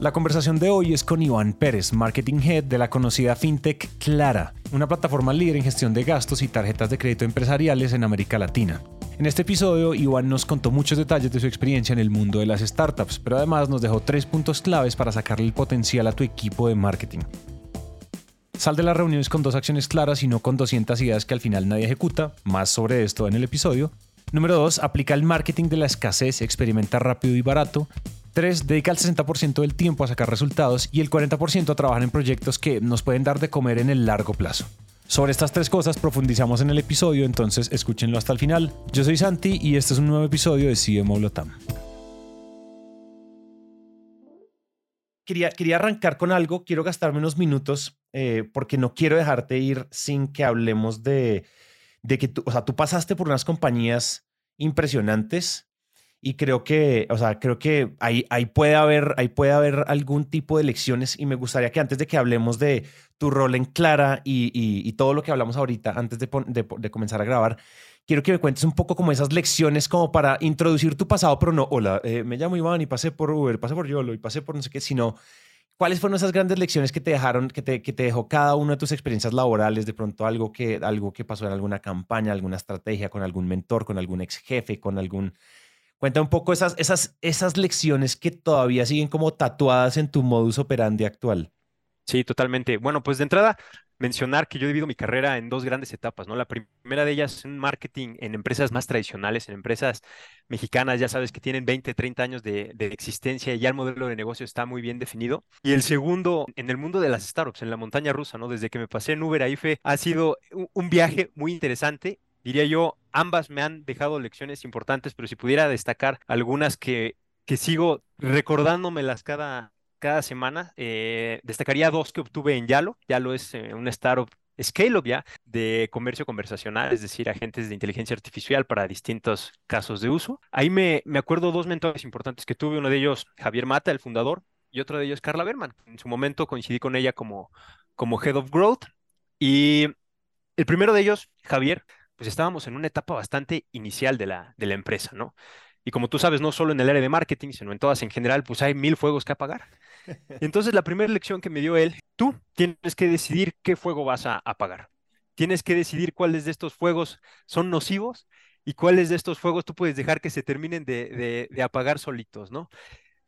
La conversación de hoy es con Iván Pérez, Marketing Head de la conocida FinTech Clara, una plataforma líder en gestión de gastos y tarjetas de crédito empresariales en América Latina. En este episodio, Iván nos contó muchos detalles de su experiencia en el mundo de las startups, pero además nos dejó tres puntos claves para sacarle el potencial a tu equipo de marketing. Sal de las reuniones con dos acciones claras y no con 200 ideas que al final nadie ejecuta, más sobre esto en el episodio. Número 2. Aplica el marketing de la escasez, experimenta rápido y barato. 3. Dedica el 60% del tiempo a sacar resultados y el 40% a trabajar en proyectos que nos pueden dar de comer en el largo plazo. Sobre estas tres cosas profundizamos en el episodio, entonces escúchenlo hasta el final. Yo soy Santi y este es un nuevo episodio de CMO. Quería, quería arrancar con algo, quiero gastarme unos minutos eh, porque no quiero dejarte ir sin que hablemos de, de que tú, o sea, tú pasaste por unas compañías impresionantes y creo que, o sea, creo que ahí, ahí, puede haber, ahí puede haber algún tipo de lecciones y me gustaría que antes de que hablemos de tu rol en Clara y, y, todo lo que hablamos ahorita, antes de, de, comenzar a grabar, quiero que me cuentes un poco como esas lecciones como para introducir tu pasado, pero no, hola, eh, me llamo Iván y pasé por Uber, pasé por Yolo y pasé por no sé qué, sino ¿Cuáles fueron esas grandes lecciones que te dejaron, que te, que te dejó cada una de tus experiencias laborales? De pronto algo que, algo que pasó en alguna campaña, alguna estrategia, con algún mentor, con algún ex jefe, con algún Cuenta un poco esas, esas, esas lecciones que todavía siguen como tatuadas en tu modus operandi actual. Sí, totalmente. Bueno, pues de entrada, mencionar que yo he mi carrera en dos grandes etapas, ¿no? La primera de ellas en marketing en empresas más tradicionales, en empresas mexicanas, ya sabes que tienen 20, 30 años de, de, existencia y ya el modelo de negocio está muy bien definido. Y el segundo, en el mundo de las startups, en la montaña rusa, ¿no? Desde que me pasé en Uber a IFE, ha sido un viaje muy interesante diría yo, ambas me han dejado lecciones importantes, pero si pudiera destacar algunas que, que sigo recordándomelas cada, cada semana, eh, destacaría dos que obtuve en Yalo. Yalo es eh, un startup Scale-up ya de comercio conversacional, es decir, agentes de inteligencia artificial para distintos casos de uso. Ahí me, me acuerdo dos mentores importantes que tuve, uno de ellos Javier Mata, el fundador, y otro de ellos Carla Berman. En su momento coincidí con ella como, como Head of Growth. Y el primero de ellos, Javier, pues estábamos en una etapa bastante inicial de la, de la empresa, ¿no? Y como tú sabes, no solo en el área de marketing, sino en todas en general, pues hay mil fuegos que apagar. entonces la primera lección que me dio él, tú tienes que decidir qué fuego vas a apagar. Tienes que decidir cuáles de estos fuegos son nocivos y cuáles de estos fuegos tú puedes dejar que se terminen de, de apagar solitos, ¿no?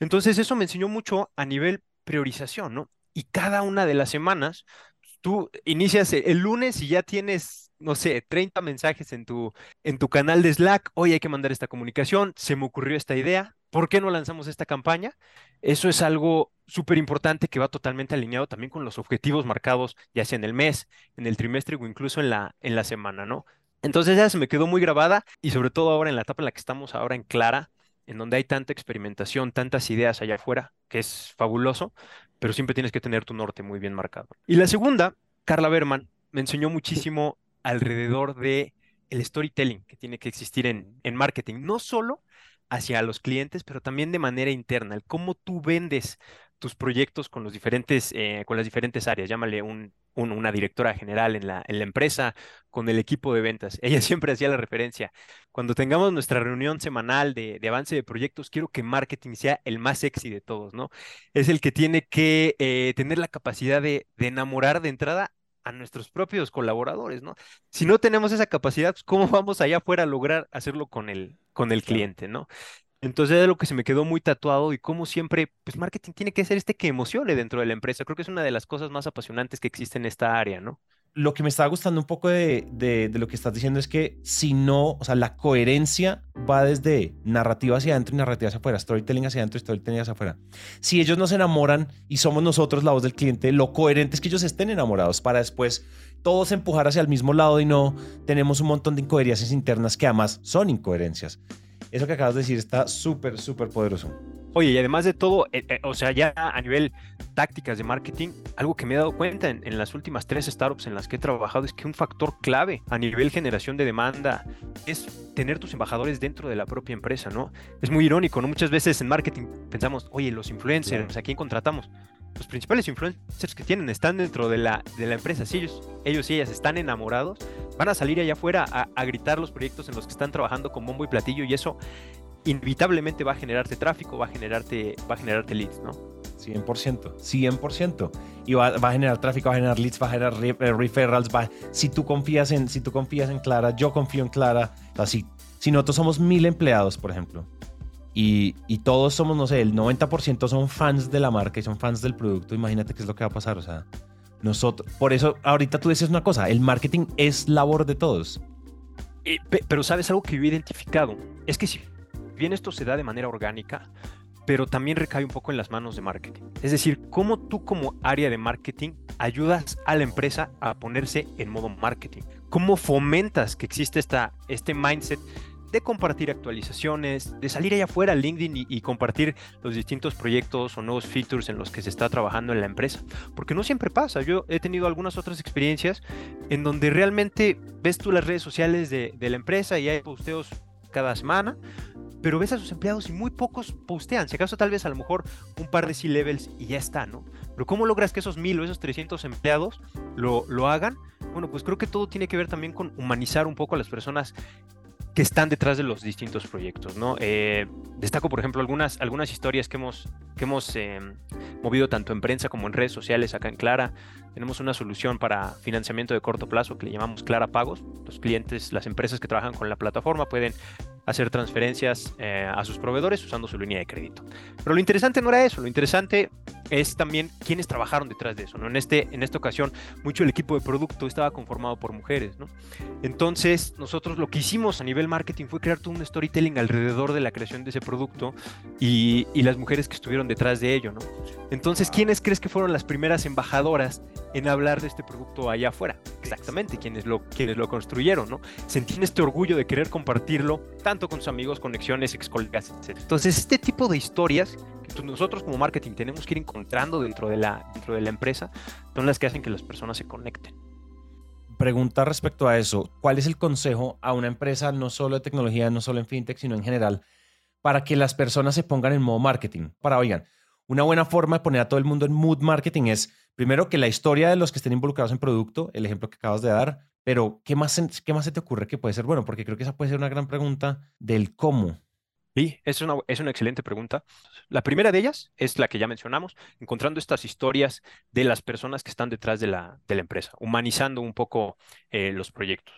Entonces eso me enseñó mucho a nivel priorización, ¿no? Y cada una de las semanas, tú inicias el lunes y ya tienes no sé, 30 mensajes en tu, en tu canal de Slack, hoy hay que mandar esta comunicación, se me ocurrió esta idea, ¿por qué no lanzamos esta campaña? Eso es algo súper importante que va totalmente alineado también con los objetivos marcados, ya sea en el mes, en el trimestre o incluso en la, en la semana, ¿no? Entonces ya se me quedó muy grabada y sobre todo ahora en la etapa en la que estamos ahora en Clara, en donde hay tanta experimentación, tantas ideas allá afuera, que es fabuloso, pero siempre tienes que tener tu norte muy bien marcado. Y la segunda, Carla Berman, me enseñó muchísimo alrededor de el storytelling que tiene que existir en, en marketing, no solo hacia los clientes, pero también de manera interna, el cómo tú vendes tus proyectos con los diferentes, eh, con las diferentes áreas, llámale un, una directora general en la, en la empresa, con el equipo de ventas. Ella siempre hacía la referencia. Cuando tengamos nuestra reunión semanal de, de avance de proyectos, quiero que marketing sea el más sexy de todos, ¿no? Es el que tiene que eh, tener la capacidad de enamorar de entrada a nuestros propios colaboradores, ¿no? Si no tenemos esa capacidad, pues, ¿cómo vamos allá afuera a lograr hacerlo con el, con el cliente, ¿no? Entonces es lo que se me quedó muy tatuado y como siempre, pues marketing tiene que ser este que emocione dentro de la empresa. Creo que es una de las cosas más apasionantes que existe en esta área, ¿no? Lo que me estaba gustando un poco de, de, lo que estás diciendo es que si no, o sea, la coherencia va desde narrativa hacia adentro y narrativa hacia afuera, storytelling hacia adentro y storytelling hacia afuera. Si ellos no se enamoran y somos nosotros la voz del cliente, lo coherente es que ellos estén enamorados para después todos empujar hacia el mismo lado y no tenemos un montón de incoherencias internas que además son incoherencias. Eso que acabas de decir está súper, súper poderoso. Oye, y además de todo, eh, eh, o sea, ya a nivel tácticas de marketing, algo que me he dado cuenta en, en, las últimas tres startups en las que he trabajado es que un factor clave a nivel generación de demanda es tener tus embajadores dentro de la propia empresa, ¿no? Es muy irónico, ¿no? Muchas veces en marketing pensamos, oye, los influencers, ¿a quién contratamos? Los principales influencers que tienen están dentro de la, de la empresa. Si ellos, ellos y ellas están enamorados, van a salir allá afuera a, a gritar los proyectos en los que están trabajando con bombo y platillo y eso inevitablemente va a generarte tráfico, va a generarte, va a generarte leads, ¿no? 100%, 100%. Y va, va, a generar tráfico, va a generar leads, va a generar referrals. Va, si, tú confías en, si tú confías en Clara, yo confío en Clara. O si, si nosotros somos mil empleados, por ejemplo, y, y, todos somos, no sé, el 90% son fans de la marca y son fans del producto, imagínate qué es lo que va a pasar. O sea, nosotros, por eso ahorita tú dices una cosa, el marketing es labor de todos. Eh, pero sabes algo que yo he identificado, es que si bien esto se da de manera orgánica, pero también recae un poco en las manos de marketing. Es decir, cómo tú como área de marketing ayudas a la empresa a ponerse en modo marketing. Cómo fomentas que existe esta, este mindset de compartir actualizaciones, de salir allá afuera a LinkedIn y, compartir los distintos proyectos o nuevos features en los que se está trabajando en la empresa. Porque no siempre pasa. Yo he tenido algunas otras experiencias en donde realmente ves tú las redes sociales de, de la empresa y hay posteos cada semana, pero ves a sus empleados y muy pocos postean. Si acaso tal vez a lo mejor un par de C-levels y ya está, ¿no? Pero ¿cómo logras que esos mil o esos 300 empleados lo, lo hagan? Bueno, pues creo que todo tiene que ver también con humanizar un poco a las personas que están detrás de los distintos proyectos, ¿no? Eh, destaco, por ejemplo, algunas, algunas historias que hemos, que hemos eh, movido tanto en prensa como en redes sociales acá en Clara. Tenemos una solución para financiamiento de corto plazo que le llamamos Clara Pagos. Los clientes, las empresas que trabajan con la plataforma pueden hacer transferencias eh, a sus proveedores usando su línea de crédito. Pero lo interesante no era eso, lo interesante es también quiénes trabajaron detrás de eso. ¿no? En, este, en esta ocasión, mucho el equipo de producto estaba conformado por mujeres. ¿no? Entonces, nosotros lo que hicimos a nivel marketing fue crear todo un storytelling alrededor de la creación de ese producto y, y las mujeres que estuvieron detrás de ello. ¿no? Entonces, ¿quiénes crees que fueron las primeras embajadoras en hablar de este producto allá afuera? Exactamente, quienes lo, quienes lo construyeron. ¿no? Sentían este orgullo de querer compartirlo tanto con sus amigos, conexiones, ex colegas, etc. Entonces, este tipo de historias que nosotros como marketing tenemos que ir encontrando dentro de, la, dentro de la empresa son las que hacen que las personas se conecten. Pregunta respecto a eso, ¿cuál es el consejo a una empresa, no solo de tecnología, no solo en fintech, sino en general, para que las personas se pongan en modo marketing? Para, oigan, una buena forma de poner a todo el mundo en mood marketing es, primero, que la historia de los que estén involucrados en producto, el ejemplo que acabas de dar, pero ¿qué más, qué más se te ocurre que puede ser bueno? Porque creo que esa puede ser una gran pregunta del cómo. Sí, es una, es una excelente pregunta. La primera de ellas es la que ya mencionamos, encontrando estas historias de las personas que están detrás de la, de la empresa, humanizando un poco eh, los proyectos.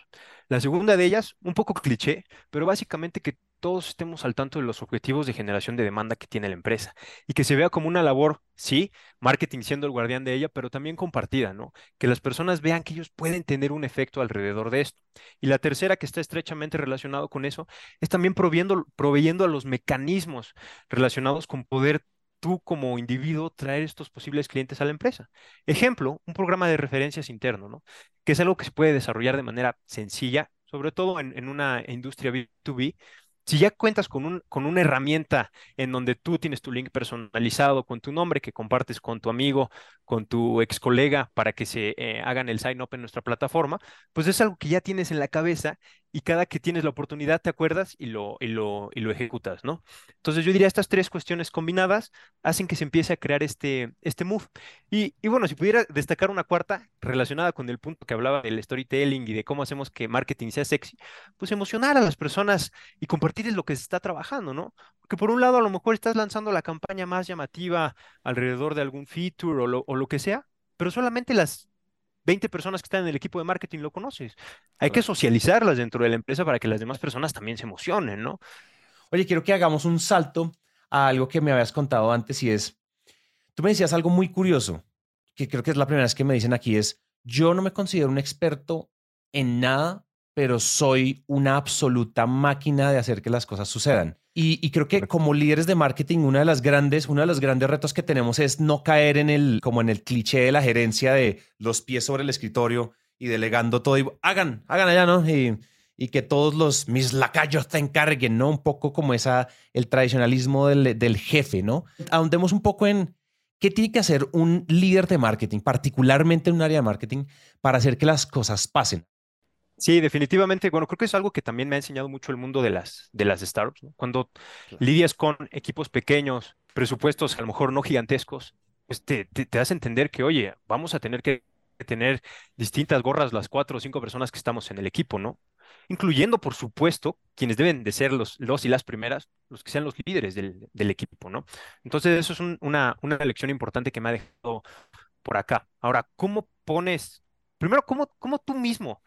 La segunda de ellas, un poco cliché, pero básicamente que todos estemos al tanto de los objetivos de generación de demanda que tiene la empresa y que se vea como una labor, sí, marketing siendo el guardián de ella, pero también compartida, ¿no? Que las personas vean que ellos pueden tener un efecto alrededor de esto. Y la tercera, que está estrechamente relacionado con eso, es también proveyendo, a los mecanismos relacionados con poder tú como individuo traer estos posibles clientes a la empresa. Ejemplo, un programa de referencias interno, ¿no? Que es algo que se puede desarrollar de manera sencilla, sobre todo en una industria B2B, si ya cuentas con, un, con una herramienta en donde tú tienes tu link personalizado con tu nombre que compartes con tu amigo, con tu ex colega para que se eh, hagan el sign up en nuestra plataforma, pues es algo que ya tienes en la cabeza y cada que tienes la oportunidad te acuerdas y lo, y lo, y lo ejecutas, ¿no? Entonces yo diría estas tres cuestiones combinadas hacen que se empiece a crear este, este move. Y, y bueno, si pudiera destacar una cuarta relacionada con el punto que hablaba del storytelling y de cómo hacemos que marketing sea sexy, pues emocionar a las personas y compartirles lo que se está trabajando, ¿no? Porque por un lado a lo mejor estás lanzando la campaña más llamativa alrededor de algún feature o lo, o lo que sea, pero solamente las 20 personas que están en el equipo de marketing lo conoces. Hay que socializarlas dentro de la empresa para que las demás personas también se emocionen, ¿no? Oye, quiero que hagamos un salto a algo que me habías contado antes y es, tú me decías algo muy curioso, que creo que es la primera vez que me dicen aquí, es, yo no me considero un experto en nada, pero soy una absoluta máquina de hacer que las cosas sucedan. Y, y, creo que como líderes de marketing, una de las grandes, uno de los grandes retos que tenemos es no caer en el, como en el cliché de la gerencia de los pies sobre el escritorio y delegando todo y hagan, hagan allá, ¿no? Y, y que todos los mis lacayos te encarguen, ¿no? Un poco como esa, el tradicionalismo del, del jefe, ¿no? Ahondemos un poco en qué tiene que hacer un líder de marketing, particularmente en un área de marketing, para hacer que las cosas pasen. Sí, definitivamente. Bueno, creo que es algo que también me ha enseñado mucho el mundo de las, de las startups. Cuando lidias con equipos pequeños, presupuestos a lo mejor no gigantescos, pues te, te, te das a entender que, oye, vamos a tener que tener distintas gorras las cuatro o cinco personas que estamos en el equipo, ¿no? Incluyendo, por supuesto, quienes deben de ser los, los y las primeras, los que sean los líderes del, del equipo, ¿no? Entonces, eso es una, una lección importante que me ha dejado por acá. Ahora, ¿cómo pones, primero, cómo, cómo tú mismo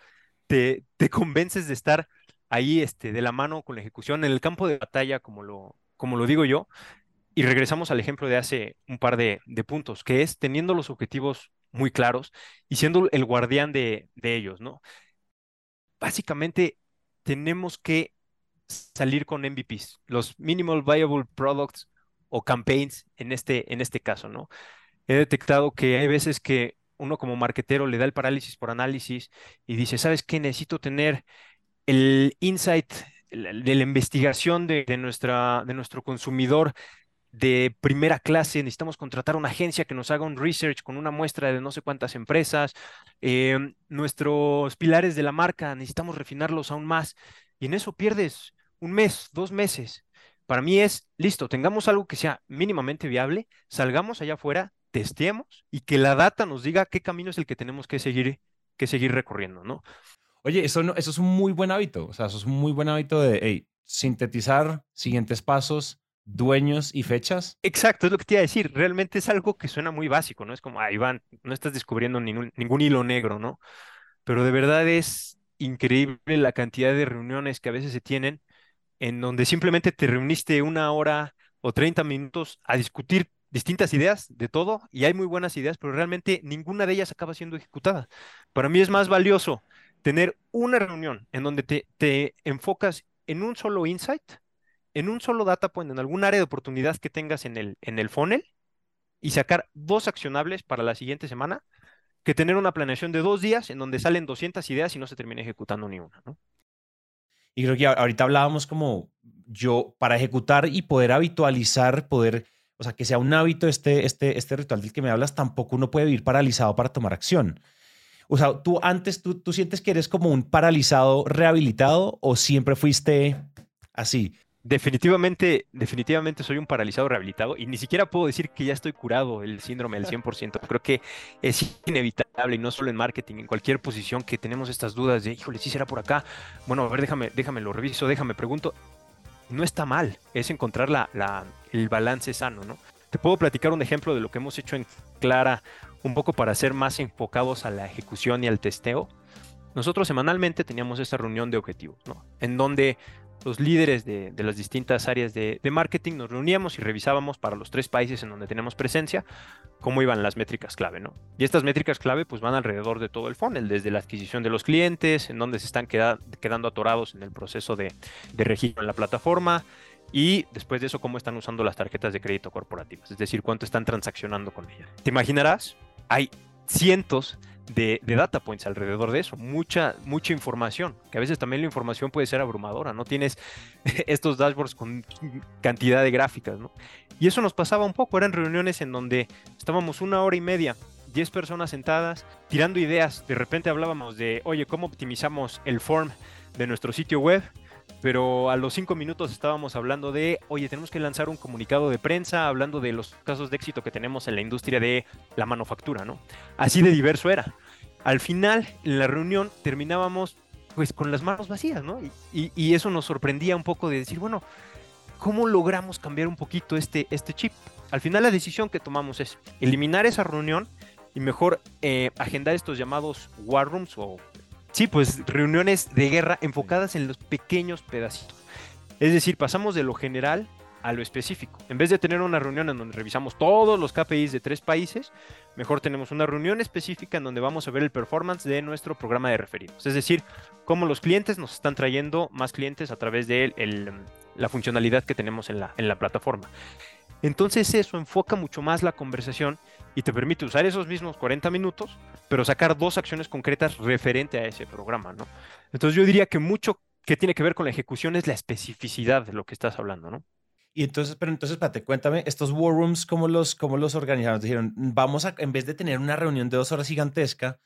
te, convences de estar ahí este, de la mano con la ejecución en el campo de batalla, como lo, como lo digo yo? Y regresamos al ejemplo de hace un par de, de puntos, que es teniendo los objetivos muy claros y siendo el guardián de, de ellos, ¿no? Básicamente tenemos que salir con MVPs, los Minimal Viable Products o campaigns en este, en este caso, ¿no? He detectado que hay veces que uno como marketero le da el parálisis por análisis y dice, ¿sabes qué? Necesito tener el insight de la investigación de, nuestra, de nuestro consumidor de primera clase, necesitamos contratar una agencia que nos haga un research con una muestra de no sé cuántas empresas, eh, nuestros pilares de la marca, necesitamos refinarlos aún más, y en eso pierdes un mes, dos meses. Para mí es, listo, tengamos algo que sea mínimamente viable, salgamos allá afuera, testeemos y que la data nos diga qué camino es el que tenemos que seguir, que seguir recorriendo, ¿no? Oye, eso, no, eso es un muy buen hábito, o sea, eso es un muy buen hábito de hey, sintetizar siguientes pasos, dueños y fechas. Exacto, es lo que te iba a decir. Realmente es algo que suena muy básico, ¿no? Es como, ah, Iván, no estás descubriendo ningún, ningún hilo negro, ¿no? Pero de verdad es increíble la cantidad de reuniones que a veces se tienen en donde simplemente te reuniste una hora o 30 minutos a discutir distintas ideas de todo y hay muy buenas ideas, pero realmente ninguna de ellas acaba siendo ejecutada. Para mí es más valioso tener una reunión en donde te, te enfocas en un solo insight en un solo data point, en algún área de oportunidad que tengas en el, en el funnel y sacar dos accionables para la siguiente semana que tener una planeación de dos días en donde salen 200 ideas y no se termina ejecutando ni una, ¿no? Y creo que ahorita hablábamos como yo, para ejecutar y poder habitualizar, poder, o sea, que sea un hábito este, este, este ritual del que me hablas, tampoco uno puede vivir paralizado para tomar acción. O sea, tú antes, tú, tú sientes que eres como un paralizado rehabilitado o siempre fuiste así? Definitivamente, definitivamente soy un paralizado rehabilitado y ni siquiera puedo decir que ya estoy curado el síndrome del 100%. Creo que es inevitable y no solo en marketing, en cualquier posición que tenemos estas dudas de, híjole, sí será por acá. Bueno, a ver, déjame, déjame lo reviso, déjame pregunto. No está mal, es encontrar la, el balance sano, ¿no? Te puedo platicar un ejemplo de lo que hemos hecho en Clara, un poco para ser más enfocados a la ejecución y al testeo. Nosotros semanalmente teníamos esta reunión de objetivos, ¿no? En donde los líderes de, las distintas áreas de, marketing nos reuníamos y revisábamos para los tres países en donde tenemos presencia cómo iban las métricas clave, ¿no? Y estas métricas clave pues van alrededor de todo el funnel, desde la adquisición de los clientes, en donde se están queda, quedando atorados en el proceso de, de registro en la plataforma, y después de eso cómo están usando las tarjetas de crédito corporativas, es decir, cuánto están transaccionando con ellas. Te imaginarás, hay cientos de, de, data points alrededor de eso, mucha, mucha información, que a veces también la información puede ser abrumadora, no tienes estos dashboards con cantidad de gráficas, ¿no? Y eso nos pasaba un poco, eran reuniones en donde estábamos una hora y media, 10 personas sentadas, tirando ideas, de repente hablábamos de, oye, ¿cómo optimizamos el form de nuestro sitio web? Pero a los cinco minutos estábamos hablando de, oye, tenemos que lanzar un comunicado de prensa hablando de los casos de éxito que tenemos en la industria de la manufactura, ¿no? Así de diverso era. Al final, en la reunión, terminábamos pues con las manos vacías, ¿no? Y, eso nos sorprendía un poco de decir, bueno, ¿cómo logramos cambiar un poquito este, este chip? Al final la decisión que tomamos es eliminar esa reunión y mejor eh, agendar estos llamados war rooms o Sí, pues reuniones de guerra enfocadas en los pequeños pedacitos. Es decir, pasamos de lo general a lo específico. En vez de tener una reunión en donde revisamos todos los KPIs de tres países, mejor tenemos una reunión específica en donde vamos a ver el performance de nuestro programa de referidos. Es decir, cómo los clientes nos están trayendo más clientes a través de la funcionalidad que tenemos en la, en la plataforma. Entonces eso enfoca mucho más la conversación y te permite usar esos mismos 40 minutos, pero sacar dos acciones concretas referente a ese programa, ¿no? Entonces yo diría que mucho que tiene que ver con la ejecución es la especificidad de lo que estás hablando, ¿no? Y entonces, pero entonces, espérate, cuéntame, estos war rooms, ¿cómo los, cómo los organizaron? Dijeron, vamos a, en vez de tener una reunión de dos horas gigantesca,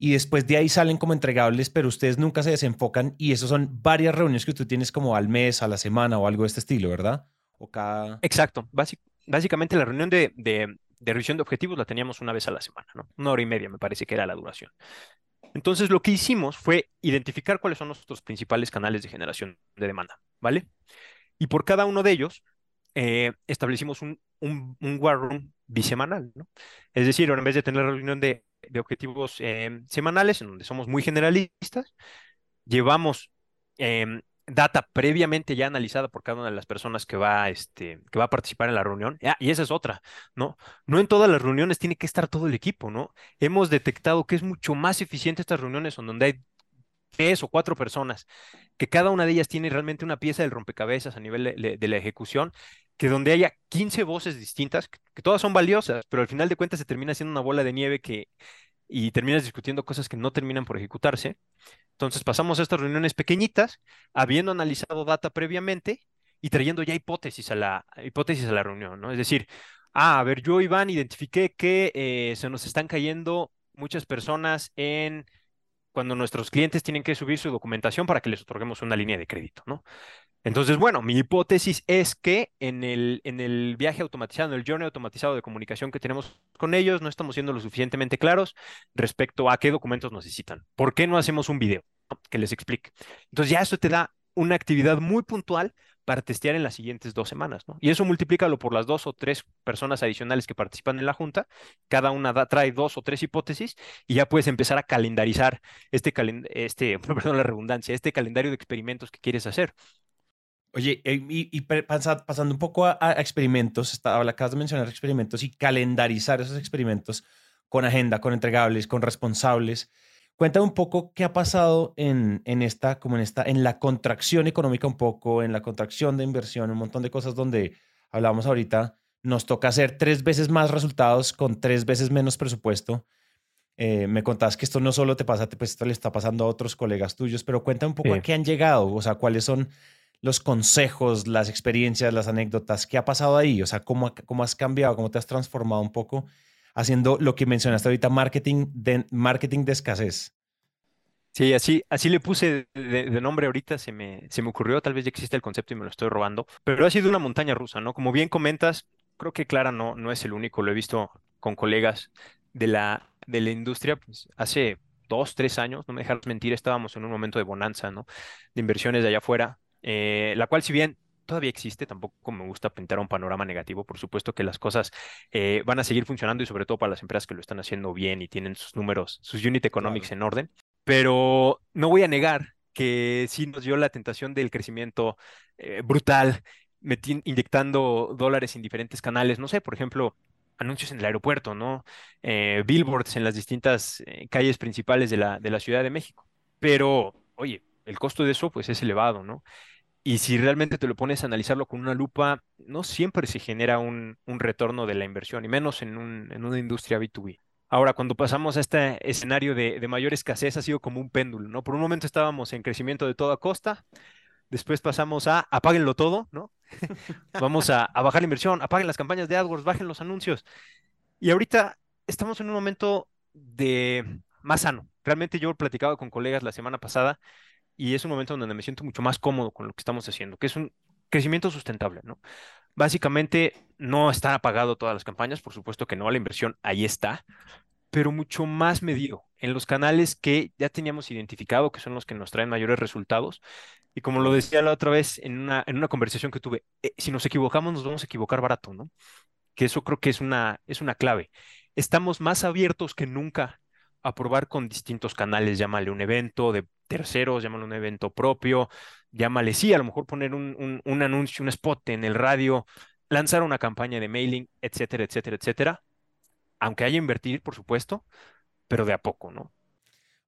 y después de ahí salen como entregables, pero ustedes nunca se desenfocan y eso son varias reuniones que tú tienes como al mes, a la semana o algo de este estilo, ¿verdad? O cada... Exacto. básicamente la reunión de, de, revisión de objetivos la teníamos una vez a la semana, ¿no? Una hora y media me parece que era la duración. Entonces lo que hicimos fue identificar cuáles son nuestros principales canales de generación de demanda, ¿vale? Y por cada uno de ellos eh, establecimos un, un, war room bisemanal, ¿no? Es decir, en vez de tener reunión de de objetivos em, semanales, en donde somos muy generalistas. Llevamos em, data previamente ya analizada por cada una de las personas que va, este, que va a participar en la reunión. Ah, y esa es otra, ¿no? No en todas las reuniones tiene que estar todo el equipo, ¿no? Hemos detectado que es mucho más eficiente estas reuniones donde hay tres o cuatro personas, que cada una de ellas tiene realmente una pieza del rompecabezas a nivel de la ejecución que donde haya 15 voces distintas, que, todas son valiosas, pero al final de cuentas se termina siendo una bola de nieve que, y terminas discutiendo cosas que no terminan por ejecutarse. Entonces pasamos a estas reuniones pequeñitas, habiendo analizado data previamente y trayendo ya hipótesis a la, hipótesis a la reunión, ¿no? Es decir, ah, a ver, yo, Iván, identifiqué que eh, se nos están cayendo muchas personas en cuando nuestros clientes tienen que subir su documentación para que les otorguemos una línea de crédito, ¿no? Entonces, bueno, mi hipótesis es que en el, en el viaje automatizado, en el journey automatizado de comunicación que tenemos con ellos, no estamos siendo lo suficientemente claros respecto a qué documentos necesitan. ¿Por qué no hacemos un video que les explique? Entonces, ya eso te da una actividad muy puntual para testear en las siguientes dos semanas, ¿no? Y eso multiplícalo por las dos o tres personas adicionales que participan en la junta, cada una trae dos o tres hipótesis y ya puedes empezar a calendarizar este, este, perdón la redundancia, este calendario de experimentos que quieres hacer. Oye, eh, y, pasando un poco a, experimentos, está, acabas de mencionar experimentos y calendarizar esos experimentos con agenda, con entregables, con responsables. Cuéntame un poco qué ha pasado en, en, esta, como en esta, en la contracción económica un poco, en la contracción de inversión, un montón de cosas donde hablábamos ahorita, nos toca hacer tres veces más resultados con tres veces menos presupuesto. Eh, me contabas que esto no solo te pasa, pues esto le está pasando a otros colegas tuyos, pero cuéntame un poco a qué han llegado, o sea, cuáles son los consejos, las experiencias, las anécdotas, ¿qué ha pasado ahí? O sea, ¿cómo, cómo has cambiado, cómo te has transformado un poco haciendo lo que mencionaste ahorita, marketing de, marketing de escasez? Sí, así, así le puse de, nombre ahorita, se me, se me ocurrió, tal vez ya existe el concepto y me lo estoy robando, pero ha sido una montaña rusa, ¿no? Como bien comentas, creo que Clara no, no es el único, lo he visto con colegas de la, de la industria, pues hace dos, tres años, no me dejas mentir, estábamos en un momento de bonanza, ¿no? De inversiones de allá afuera, eh, la cual si bien todavía existe, tampoco me gusta pintar un panorama negativo, por supuesto que las cosas eh, van a seguir funcionando y sobre todo para las empresas que lo están haciendo bien y tienen sus números, sus unit economics en orden, pero no voy a negar que sí nos dio la tentación del crecimiento eh, brutal, inyectando dólares en diferentes canales, no sé, por ejemplo, anuncios en el aeropuerto, ¿no? billboards en las distintas calles principales de la, de la Ciudad de México. Pero, oye, el costo de eso pues es elevado, ¿no? Y si realmente te lo pones a analizarlo con una lupa, no siempre se genera un, retorno de la inversión, y menos en, una industria B2B. Ahora, cuando pasamos a este escenario de, mayor escasez, ha sido como un péndulo, ¿no? Por un momento estábamos en crecimiento de toda costa, después pasamos a apáguenlo todo, ¿no? Vamos a, a, bajar la inversión, apaguen las campañas de AdWords, bajen los anuncios. Y ahorita estamos en un momento de más sano. Realmente yo he platicado con colegas la semana pasada y es un momento donde me siento mucho más cómodo con lo que estamos haciendo, que es un crecimiento sustentable, ¿no? Básicamente no están apagado todas las campañas, por supuesto que no, la inversión ahí está, pero mucho más medido en los canales que ya teníamos identificado, que son los que nos traen mayores resultados. Y como lo decía la otra vez en una, en una conversación que tuve, eh, si nos equivocamos nos vamos a equivocar barato, ¿no? Que eso creo que es una, es una clave. Estamos más abiertos que nunca a probar con distintos canales, llámale un evento de terceros, llámale un evento propio, llámale, sí, a lo mejor poner un, un, anuncio, un spot en el radio, lanzar una campaña de mailing, etcétera, etcétera, etcétera. Aunque haya invertir, por supuesto, pero de a poco, ¿no?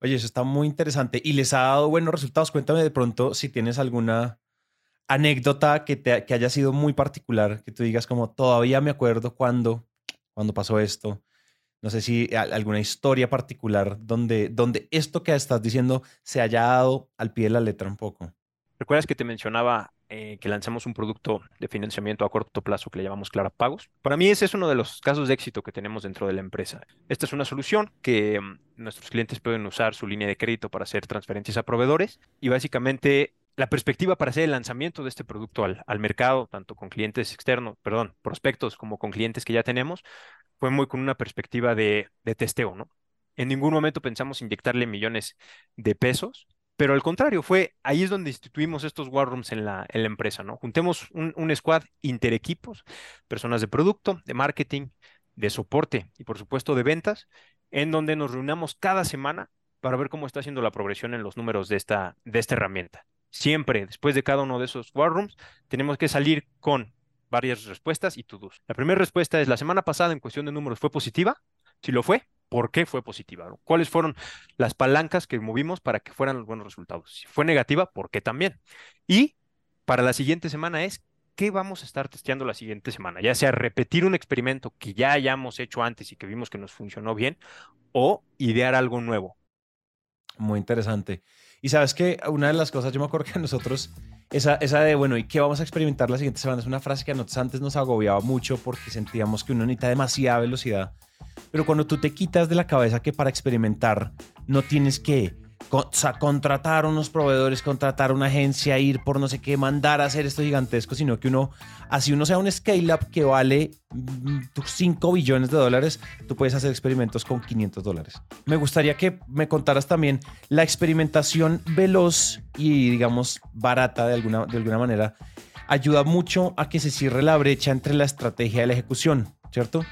Oye, eso está muy interesante y les ha dado buenos resultados. Cuéntame de pronto si tienes alguna anécdota que, te, que haya sido muy particular, que tú digas como todavía me acuerdo cuando, cuando pasó esto No sé si alguna historia particular donde, donde esto que estás diciendo se haya dado al pie de la letra un poco. ¿Recuerdas que te mencionaba eh, que lanzamos un producto de financiamiento a corto plazo que le llamamos Clara Pagos? Para mí ese es uno de los casos de éxito que tenemos dentro de la empresa. Esta es una solución que mm, nuestros clientes pueden usar su línea de crédito para hacer transferencias a proveedores y básicamente la perspectiva para hacer el lanzamiento de este producto al, al, mercado, tanto con clientes externos, perdón, prospectos como con clientes que ya tenemos, fue muy con una perspectiva de, de testeo, ¿no? En ningún momento pensamos inyectarle millones de pesos, pero al contrario, fue ahí es donde instituimos estos war rooms en la, en la empresa, ¿no? Juntemos un, un squad interequipos, personas de producto, de marketing, de soporte y por supuesto de ventas, en donde nos reunamos cada semana para ver cómo está haciendo la progresión en los números de esta, de esta herramienta. Siempre, después de cada uno de esos war rooms, tenemos que salir con varias respuestas y to-dos. La primera respuesta es, la semana pasada en cuestión de números fue positiva. Si lo fue, por qué fue positiva, cuáles fueron las palancas que movimos para que fueran los buenos resultados. Si fue negativa, ¿por qué también? Y para la siguiente semana es qué vamos a estar testeando la siguiente semana, ya sea repetir un experimento que ya hayamos hecho antes y que vimos que nos funcionó bien o idear algo nuevo. Muy interesante. Y sabes que una de las cosas, yo me acuerdo que a nosotros, esa, esa de, bueno, ¿y qué vamos a experimentar la siguiente semana? Es una frase que a nosotros antes nos agobiaba mucho porque sentíamos que uno necesita demasiada velocidad pero cuando tú te quitas de la cabeza que para experimentar no tienes que contratar unos proveedores, contratar una agencia, ir por no sé qué, mandar a hacer esto gigantesco, sino que uno, así uno sea un scale-up que vale 5 mm, billones de dólares, tú puedes hacer experimentos con 500 dólares. Me gustaría que me contaras también la experimentación veloz y, digamos, barata de alguna, de alguna manera, ayuda mucho a que se cierre la brecha entre la estrategia y la ejecución, ¿cierto?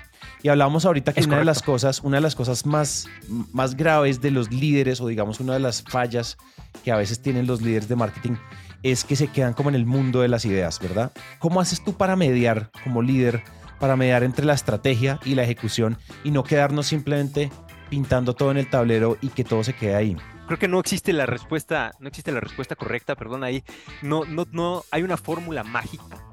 Y hablábamos ahorita que una de las cosas, una de las cosas más, más graves de los líderes, o digamos una de las fallas que a veces tienen los líderes de marketing, es que se quedan como en el mundo de las ideas, ¿verdad? ¿Cómo haces tú para mediar como líder, para mediar entre la estrategia y la ejecución y no quedarnos simplemente pintando todo en el tablero y que todo se quede ahí? Creo que no existe la respuesta, no existe la respuesta correcta, perdón, ahí no, no, no hay una fórmula mágica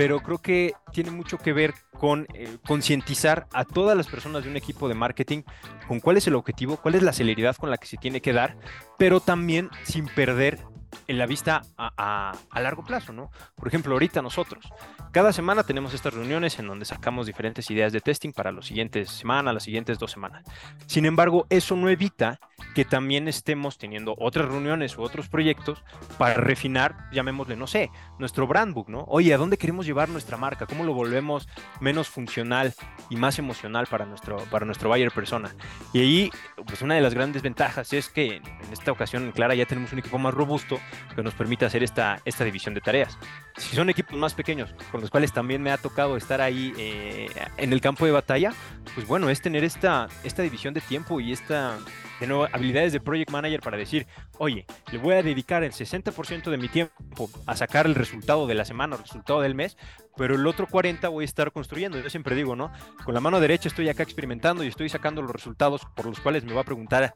pero creo que tiene mucho que ver con eh, concientizar a todas las personas de un equipo de marketing con cuál es el objetivo, cuál es la celeridad con la que se tiene que dar, pero también sin perder en la vista a, largo plazo, ¿no? Por ejemplo, ahorita nosotros, cada semana tenemos estas reuniones en donde sacamos diferentes ideas de testing para las siguientes semanas, las siguientes dos semanas. Sin embargo, eso no evita que también estemos teniendo otras reuniones u otros proyectos para refinar, llamémosle, no sé, nuestro brand book, ¿no? Oye, ¿a dónde queremos llevar nuestra marca? ¿Cómo lo volvemos menos funcional y más emocional para nuestro, para nuestro buyer persona? Y ahí, pues una de las grandes ventajas es que en esta ocasión, Clara, ya tenemos un equipo más robusto que nos permite hacer esta, esta división de tareas. Si son equipos más pequeños, con los cuales también me ha tocado estar ahí eh, en el campo de batalla, pues bueno, es tener esta, esta división de tiempo y esta de nuevo, habilidades de Project Manager para decir, oye, le voy a dedicar el 60% de mi tiempo a sacar el resultado de la semana, el resultado del mes, pero el otro 40 voy a estar construyendo. Yo siempre digo, ¿no? Con la mano derecha estoy acá experimentando y estoy sacando los resultados por los cuales me va a preguntar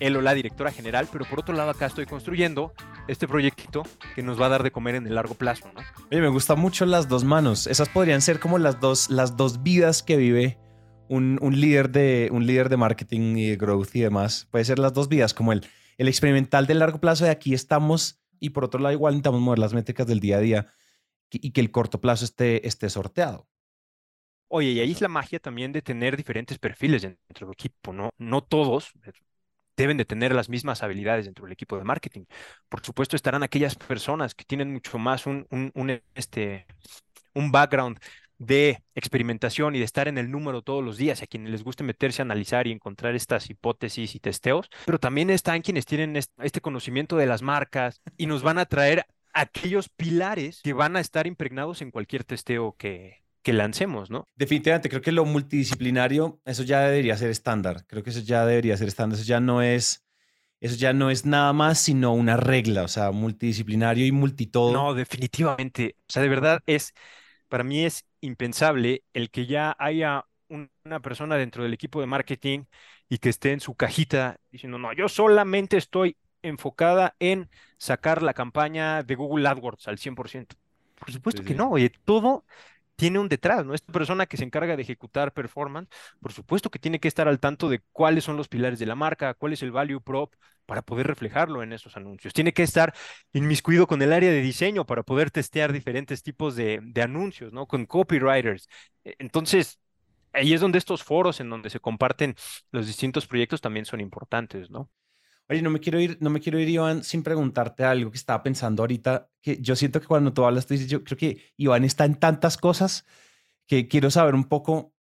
él o la directora general, pero por otro lado acá estoy construyendo este proyectito que nos va a dar de comer en el largo plazo, ¿no? Oye, me gustan mucho las dos manos. Esas podrían ser como las dos, las dos vidas que vive un, líder de, un líder de marketing y de growth y demás. Puede ser las dos vías, como el, el experimental de largo plazo de aquí estamos y por otro lado igual necesitamos mover las métricas del día a día y que el corto plazo esté, esté sorteado. Oye, y ahí es la magia también de tener diferentes perfiles dentro del equipo, ¿no? No todos deben de tener las mismas habilidades dentro del equipo de marketing. Por supuesto, estarán aquellas personas que tienen mucho más un, un, un este, un background de experimentación y de estar en el número todos los días, a quienes les guste meterse a analizar y encontrar estas hipótesis y testeos, pero también están quienes tienen este conocimiento de las marcas y nos van a traer aquellos pilares que van a estar impregnados en cualquier testeo que, que lancemos, ¿no? Definitivamente, creo que lo multidisciplinario, eso ya debería ser estándar. Creo que eso ya debería ser estándar. Eso ya no es, eso ya no es nada más, sino una regla, o sea, multidisciplinario y multitodo. No, definitivamente. O sea, de verdad es, para mí es impensable el que ya haya una persona dentro del equipo de marketing y que esté en su cajita diciendo, no, yo solamente estoy enfocada en sacar la campaña de Google AdWords al 100%. Por supuesto que no, oye, todo tiene un detrás, ¿no? Esta persona que se encarga de ejecutar performance, por supuesto que tiene que estar al tanto de cuáles son los pilares de la marca, cuál es el value prop para poder reflejarlo en esos anuncios. Tiene que estar inmiscuido con el área de diseño para poder testear diferentes tipos de, de anuncios, ¿no? Con copywriters. E, entonces, ahí es donde estos foros en donde se comparten los distintos proyectos también son importantes, ¿no? Oye, no me quiero ir, no me quiero ir, Iván, sin preguntarte algo que estaba pensando ahorita, que yo siento que cuando tú hablas, tú dices, yo creo que Iván está en tantas cosas que quiero saber un poco,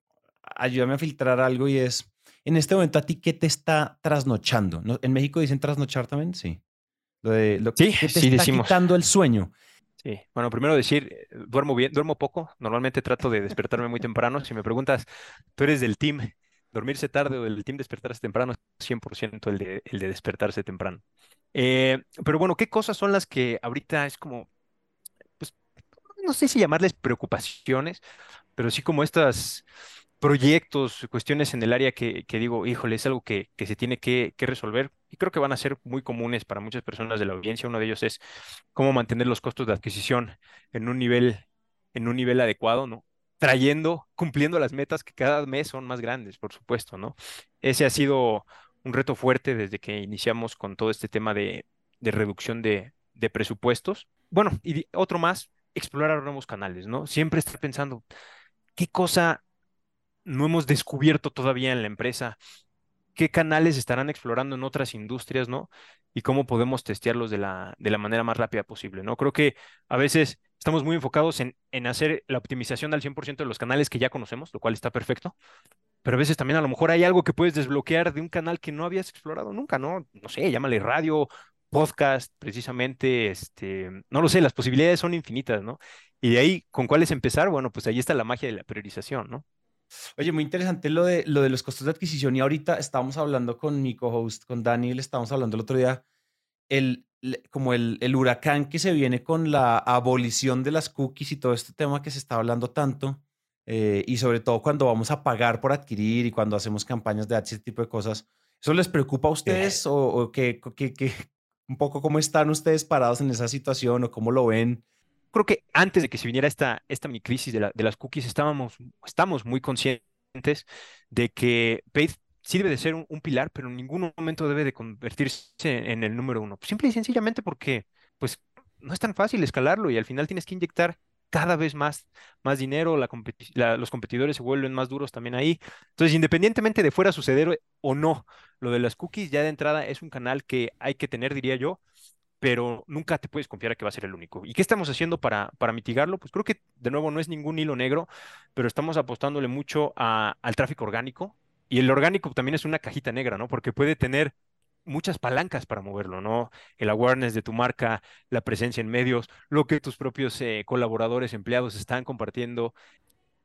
ayúdame a filtrar algo y es, en este momento, ¿a ti qué te está trasnochando? ¿En México dicen trasnochar también? Sí. Lo de, lo, sí, ¿qué te está decimos. quitando el sueño? Sí, bueno, primero decir, duermo bien, duermo poco, normalmente trato de despertarme muy temprano. Si me preguntas, ¿tú eres del team dormirse tarde o del team despertarse temprano, 100% el de, el de despertarse temprano. Eh, pero bueno, ¿qué cosas son las que ahorita es como, pues, no sé si llamarles preocupaciones, pero sí como estas proyectos, cuestiones en el área que, que digo, híjole, es algo que, que se tiene que, que, resolver y creo que van a ser muy comunes para muchas personas de la audiencia. Uno de ellos es cómo mantener los costos de adquisición en un nivel, en un nivel adecuado, ¿no? Trayendo, cumpliendo las metas que cada mes son más grandes, por supuesto, ¿no? Ese ha sido un reto fuerte desde que iniciamos con todo este tema de, reducción de, presupuestos. Bueno, y otro más, explorar nuevos canales, ¿no? Siempre estar pensando, ¿qué cosa no hemos descubierto todavía en la empresa? ¿Qué canales estarán explorando en otras industrias, ¿no? Y cómo podemos testearlos de la, de la manera más rápida posible, ¿no? Creo que a veces Estamos muy enfocados en, en hacer la optimización al 100% de los canales que ya conocemos, lo cual está perfecto. Pero a veces también a lo mejor hay algo que puedes desbloquear de un canal que no habías explorado nunca, ¿no? No sé, llámale radio, podcast, precisamente, este, no lo sé, las posibilidades son infinitas, ¿no? Y de ahí, ¿con cuáles empezar? Bueno, pues ahí está la magia de la priorización, ¿no? Oye, muy interesante lo de, lo de los costos de adquisición y ahorita estábamos hablando con mi co-host, con Daniel, estábamos hablando el otro día, el, como el, el, huracán que se viene con la abolición de las cookies y todo este tema que se está hablando tanto, eh, y sobre todo cuando vamos a pagar por adquirir y cuando hacemos campañas de ese tipo de cosas, ¿eso les preocupa a ustedes o, o que, un poco cómo están ustedes parados en esa situación o cómo lo ven? Creo que antes de que se viniera esta, esta mi crisis de, la, de las cookies, estábamos, estamos muy conscientes de que Paid debe de ser un, pilar, pero en ningún momento debe de convertirse en, el número uno. Simple y sencillamente porque, pues, no es tan fácil escalarlo y al final tienes que inyectar cada vez más, más dinero, los competidores se vuelven más duros también ahí. Entonces, independientemente de fuera suceder o no, lo de las cookies ya de entrada es un canal que hay que tener, diría yo, pero nunca te puedes confiar a que va a ser el único. ¿Y qué estamos haciendo para, para mitigarlo? Pues creo que, de nuevo, no es ningún hilo negro, pero estamos apostándole mucho al tráfico orgánico, y el orgánico también es una cajita negra, ¿no? Porque puede tener muchas palancas para moverlo, ¿no? El awareness de tu marca, la presencia en medios, lo que tus propios eh, colaboradores, empleados están compartiendo.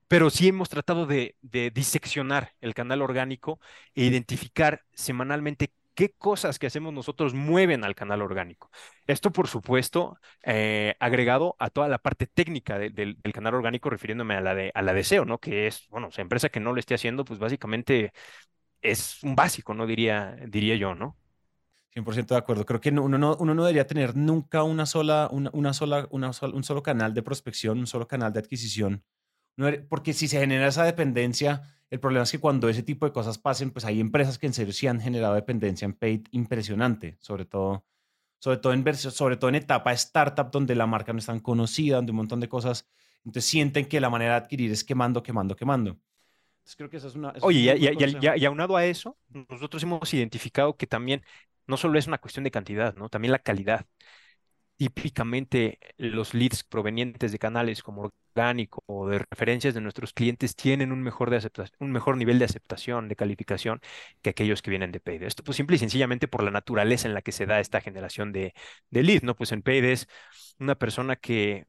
Pero sí hemos tratado de, de diseccionar el canal orgánico e identificar semanalmente qué cosas que hacemos nosotros mueven al canal orgánico. Esto, por supuesto, eh, agregado a toda la parte técnica del canal orgánico, refiriéndome a la de, a la de SEO, ¿no? Que es, bueno, esa empresa que no lo esté haciendo, pues básicamente es un básico, ¿no? Diría, diría yo, ¿no? 100% de acuerdo. Creo que uno no, uno no debería tener nunca una sola, una, una sola, una un solo canal de prospección, un solo canal de adquisición. Porque si se genera esa dependencia, el problema es que cuando ese tipo de cosas pasen, pues hay empresas que en serio sí han generado dependencia en paid impresionante, sobre todo, sobre todo en sobre todo en etapa startup donde la marca no es tan conocida, donde un montón de cosas, entonces sienten que la manera de adquirir es quemando, quemando, quemando. Entonces creo que esa es una... Oye, y, aunado a eso, nosotros hemos identificado que también no solo es una cuestión de cantidad, ¿no? También la calidad típicamente los leads provenientes de canales como orgánico o de referencias de nuestros clientes tienen un mejor, de un mejor nivel de aceptación, de calificación que aquellos que vienen de Paid. Esto pues simple y sencillamente por la naturaleza en la que se da esta generación de, de leads, ¿no? Pues en Paid es una persona que,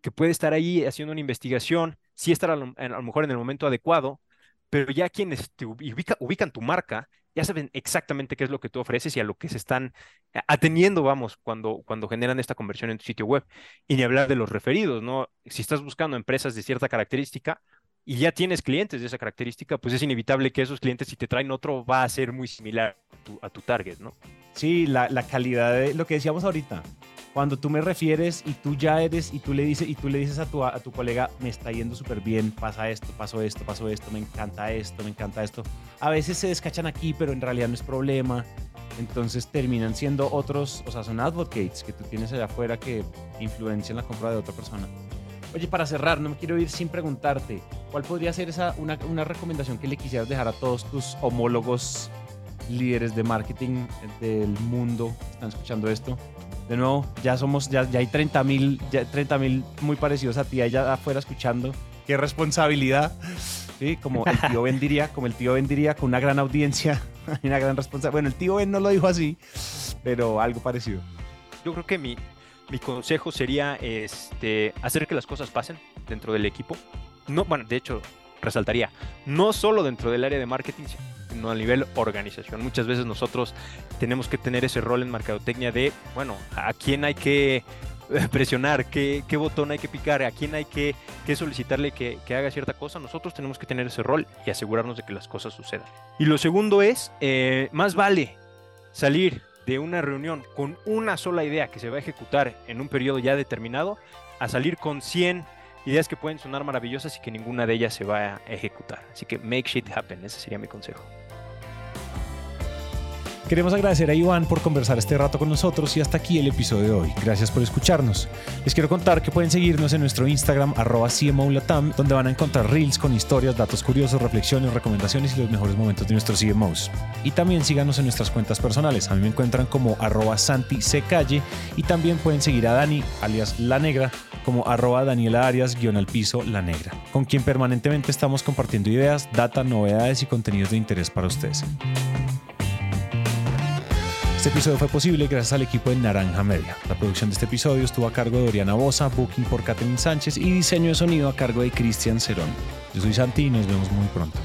que puede estar ahí haciendo una investigación, sí estar a lo, mejor en el momento adecuado, pero ya quienes te ubican tu marca ya saben exactamente qué es lo que tú ofreces y a lo que se están ateniendo, vamos, cuando, cuando generan esta conversión en tu sitio web. Y ni hablar de los referidos, ¿no? Si estás buscando empresas de cierta característica y ya tienes clientes de esa característica, pues es inevitable que esos clientes, si te traen otro, va a ser muy similar a tu, target, ¿no? Sí, la, la calidad de lo que decíamos ahorita. Cuando tú me refieres y tú ya eres y tú le dices y tú le dices a tu, a tu colega me está yendo súper bien, pasa esto, pasó esto, pasó esto, me encanta esto, me encanta esto. A veces se descachan aquí, pero en realidad no es problema. Entonces terminan siendo otros, o sea, son advocates que tú tienes allá afuera que influencian la compra de otra persona. Oye, para cerrar, no me quiero ir sin preguntarte, ¿cuál podría ser esa, una, una recomendación que le quisieras dejar a todos tus homólogos líderes de marketing del mundo que están escuchando esto? De nuevo, ya somos, ya, ya hay 30 mil 30 muy parecidos a ti allá afuera escuchando. Qué responsabilidad. Sí, como el tío Ben diría, como el tío Ben diría, con una gran audiencia, una gran responsabilidad. Bueno, el tío Ben no lo dijo así, pero algo parecido. Yo creo que mi, mi consejo sería este, hacer que las cosas pasen dentro del equipo. No, bueno, de hecho, resaltaría, no solo dentro del área de marketing, a nivel organización. Muchas veces nosotros tenemos que tener ese rol en mercadotecnia de, bueno, a quién hay que presionar, qué, qué botón hay que picar, a quién hay que, solicitarle que, haga cierta cosa. Nosotros tenemos que tener ese rol y asegurarnos de que las cosas sucedan. Y lo segundo es, eh, más vale salir de una reunión con una sola idea que se va a ejecutar en un periodo ya determinado, a salir con 100 ideas que pueden sonar maravillosas y que ninguna de ellas se va a ejecutar. Así que make shit happen, ese sería mi consejo. Queremos agradecer a Iván por conversar este rato con nosotros y hasta aquí el episodio de hoy. Gracias por escucharnos. Les quiero contar que pueden seguirnos en nuestro Instagram arroba CMOLatam, donde van a encontrar reels con historias, datos curiosos, reflexiones, recomendaciones y los mejores momentos de nuestros CMOs. Y también síganos en nuestras cuentas personales. A mí me encuentran como arroba Santi Calle y también pueden seguir a Dani, alias La Negra, como arroba Daniela Arias guion al piso La con quien permanentemente estamos compartiendo ideas, data, novedades y contenidos de interés para ustedes. Este episodio fue posible gracias al equipo de Naranja Media. La producción de este episodio estuvo a cargo de Oriana Bosa, booking por Catherine Sánchez y diseño de sonido a cargo de Cristian Cerón. Yo soy Santi y nos vemos muy pronto.